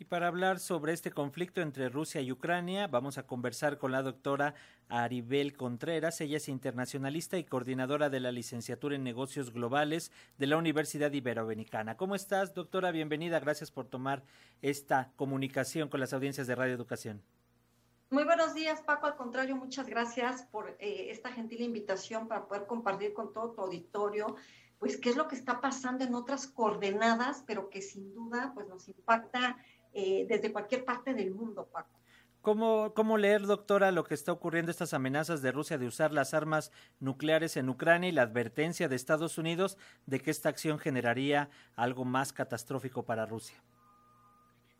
Y para hablar sobre este conflicto entre Rusia y Ucrania, vamos a conversar con la doctora Aribel Contreras. Ella es internacionalista y coordinadora de la licenciatura en negocios globales de la Universidad Iberoamericana. ¿Cómo estás, doctora? Bienvenida. Gracias por tomar esta comunicación con las audiencias de Radio Educación. Muy buenos días, Paco. Al contrario, muchas gracias por eh, esta gentil invitación para poder compartir con todo tu auditorio, pues qué es lo que está pasando en otras coordenadas, pero que sin duda pues nos impacta eh, desde cualquier parte del mundo, Paco. ¿Cómo, ¿Cómo leer, doctora, lo que está ocurriendo, estas amenazas de Rusia de usar las armas nucleares en Ucrania y la advertencia de Estados Unidos de que esta acción generaría algo más catastrófico para Rusia?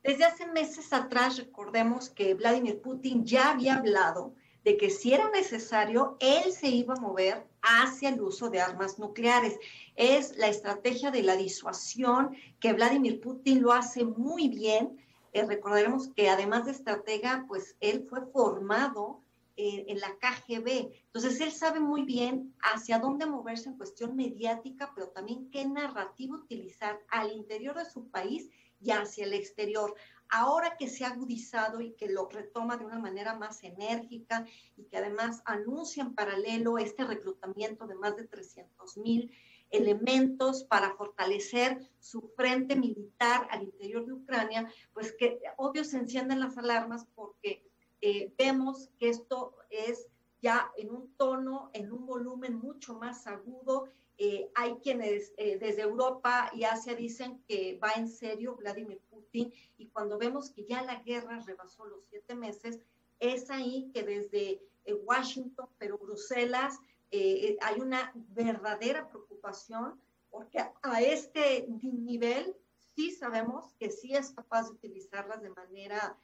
Desde hace meses atrás, recordemos que Vladimir Putin ya había hablado de que si era necesario, él se iba a mover hacia el uso de armas nucleares. Es la estrategia de la disuasión que Vladimir Putin lo hace muy bien. Eh, recordaremos que además de estratega, pues él fue formado en la KGB. Entonces él sabe muy bien hacia dónde moverse en cuestión mediática, pero también qué narrativa utilizar al interior de su país y hacia el exterior. Ahora que se ha agudizado y que lo retoma de una manera más enérgica y que además anuncia en paralelo este reclutamiento de más de 300 mil elementos para fortalecer su frente militar al interior de Ucrania, pues que obvio se encienden las alarmas porque eh, vemos que esto es ya en un tono, en un volumen mucho más agudo. Eh, hay quienes eh, desde Europa y Asia dicen que va en serio Vladimir Putin y cuando vemos que ya la guerra rebasó los siete meses, es ahí que desde eh, Washington, pero Bruselas, hay una verdadera preocupación porque a, este nivel sí sabemos que sí es capaz de utilizarlas de manera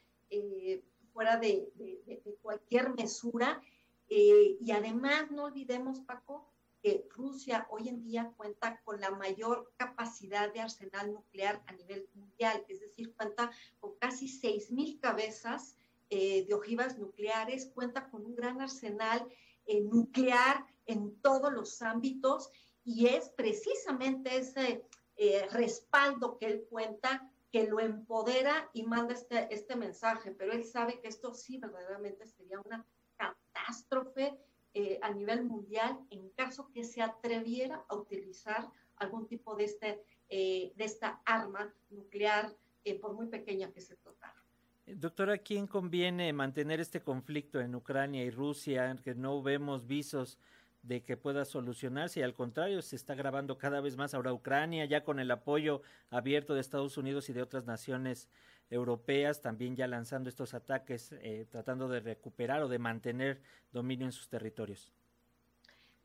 fuera de, de, cualquier mesura. y además, no olvidemos, Paco, que Rusia hoy en día cuenta con la mayor capacidad de arsenal nuclear a nivel mundial, es decir, cuenta con casi 6.000 cabezas eh, de ojivas nucleares, cuenta con un gran arsenal eh, nuclear en todos los ámbitos y es precisamente ese eh, respaldo que él cuenta que lo empodera y manda este, este mensaje, pero él sabe que esto sí verdaderamente sería una catástrofe eh, a nivel mundial en caso que se atreviera a utilizar algún tipo de, este, eh, de esta arma nuclear, eh, por muy pequeña que se tratara. Doctora, ¿quién conviene mantener este conflicto en Ucrania y Rusia, que no vemos visos de que pueda solucionarse y al contrario se está grabando cada vez más ahora Ucrania ya con el apoyo abierto de Estados Unidos y de otras naciones europeas también ya lanzando estos ataques eh, tratando de recuperar o de mantener dominio en sus territorios.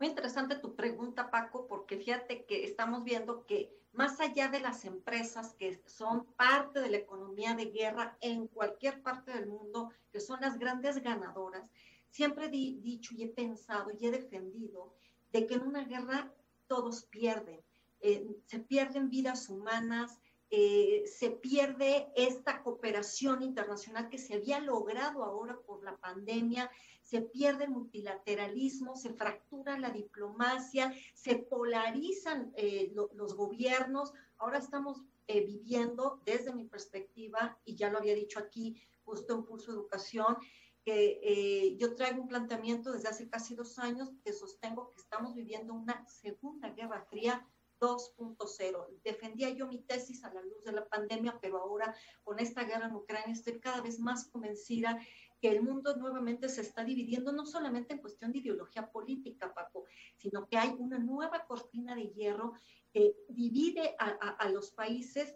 Muy interesante tu pregunta, Paco, porque fíjate que estamos viendo que más allá de las empresas que son parte de la economía de guerra en cualquier parte del mundo, que son las grandes ganadoras, siempre he dicho y he pensado y he defendido de que en una guerra todos pierden. Eh, se pierden vidas humanas, eh, se pierde esta cooperación internacional que se había logrado ahora por la pandemia, se pierde el multilateralismo, se fractura la diplomacia, se polarizan eh, los gobiernos. Ahora estamos viviendo, desde mi perspectiva, y ya lo había dicho aquí justo en Pulso Educación, que eh, yo traigo un planteamiento desde hace casi dos años que sostengo que estamos viviendo una segunda guerra fría 2.0. Defendía yo mi tesis a la luz de la pandemia, pero ahora con esta guerra en Ucrania estoy cada vez más convencida que el mundo nuevamente se está dividiendo, no solamente en cuestión de ideología política, Paco, sino que hay una nueva cortina de hierro que divide a, a los países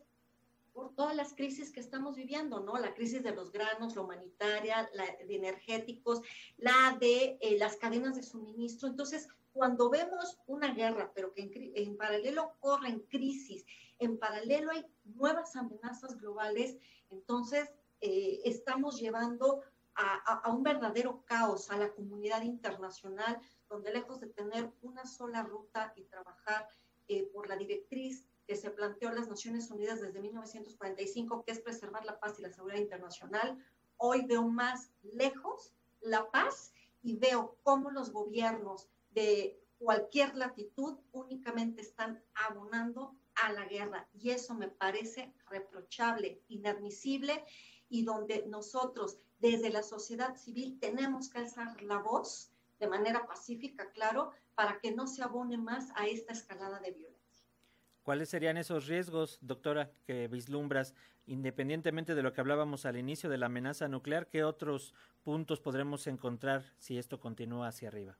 por todas las crisis que estamos viviendo, ¿no? La crisis de los granos, la humanitaria, la de energéticos, la de eh, las cadenas de suministro. Entonces, cuando vemos una guerra, pero que en, paralelo corren crisis, en paralelo hay nuevas amenazas globales, entonces eh, estamos llevando a, un verdadero caos a la comunidad internacional, donde lejos de tener una sola ruta y trabajar eh, por la directriz que se planteó en las Naciones Unidas desde 1945, que es preservar la paz y la seguridad internacional. Hoy veo más lejos la paz y veo cómo los gobiernos de cualquier latitud únicamente están abonando a la guerra. Y eso me parece reprochable, inadmisible, y donde nosotros desde la sociedad civil tenemos que alzar la voz de manera pacífica, claro, para que no se abone más a esta escalada de violencia. ¿Cuáles serían esos riesgos, doctora, que vislumbras, independientemente de lo que hablábamos al inicio de la amenaza nuclear? ¿Qué otros puntos podremos encontrar si esto continúa hacia arriba?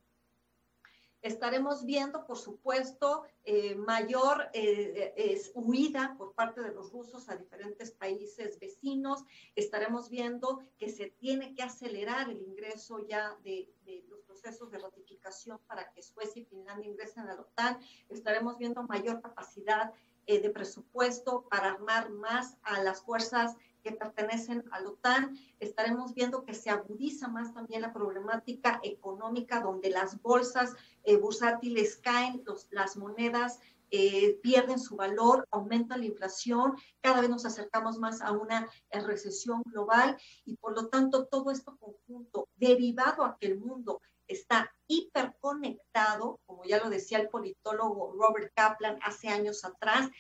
Estaremos viendo, por supuesto, eh, mayor eh, huida por parte de los rusos a diferentes países vecinos. Estaremos viendo que se tiene que acelerar el ingreso ya de, los procesos de ratificación para que Suecia y Finlandia ingresen a la OTAN. Estaremos viendo mayor capacidad eh, de presupuesto para armar más a las fuerzas que pertenecen a la OTAN. Estaremos viendo que se agudiza más también la problemática económica, donde las bolsas eh, bursátiles caen, las monedas eh, pierden su valor, aumenta la inflación, cada vez nos acercamos más a una eh, recesión global y por lo tanto todo esto conjunto, derivado a que el mundo está hiperconectado, como ya lo decía el politólogo Robert Kaplan hace años atrás,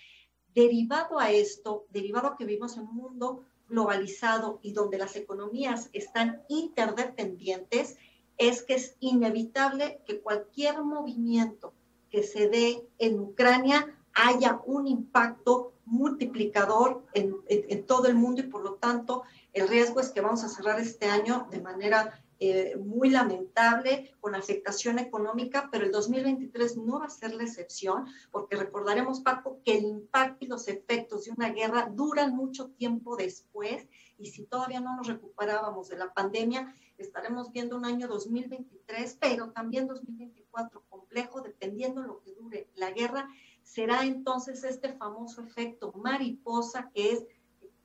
derivado a esto, derivado a que vivimos en un mundo globalizado y donde las economías están interdependientes, es que es inevitable que cualquier movimiento que se dé en Ucrania haya un impacto multiplicador en, todo el mundo y por lo tanto el riesgo es que vamos a cerrar este año de manera eh, muy lamentable, con afectación económica, pero el 2023 no va a ser la excepción, porque recordaremos, Paco, que el impacto y los efectos de una guerra duran mucho tiempo después, y si todavía no nos recuperábamos de la pandemia, estaremos viendo un año 2023, pero también 2024 complejo, dependiendo lo que dure la guerra, será entonces este famoso efecto mariposa que es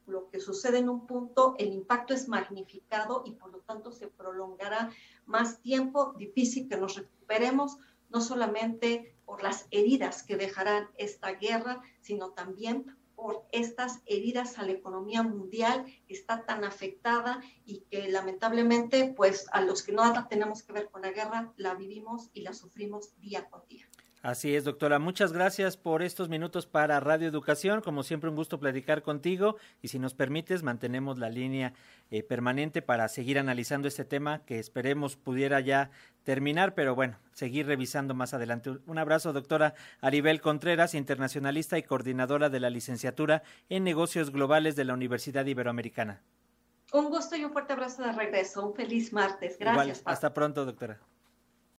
lo que sucede en un punto, el impacto es magnificado y por lo tanto se prolongará más tiempo, difícil que nos recuperemos, no solamente por las heridas que dejarán esta guerra, sino también por estas heridas a la economía mundial que está tan afectada y que lamentablemente, pues a los que no tenemos que ver con la guerra, la vivimos y la sufrimos día con día. Así es, doctora. Muchas gracias por estos minutos para Radio Educación. Como siempre, un gusto platicar contigo y si nos permites, mantenemos la línea eh, permanente para seguir analizando este tema que esperemos pudiera ya terminar, pero bueno, seguir revisando más adelante. Un abrazo, doctora Aribel Contreras, internacionalista y coordinadora de la licenciatura en negocios globales de la Universidad Iberoamericana. Un gusto y un fuerte abrazo de regreso. Un feliz martes. Gracias. hasta pronto, doctora.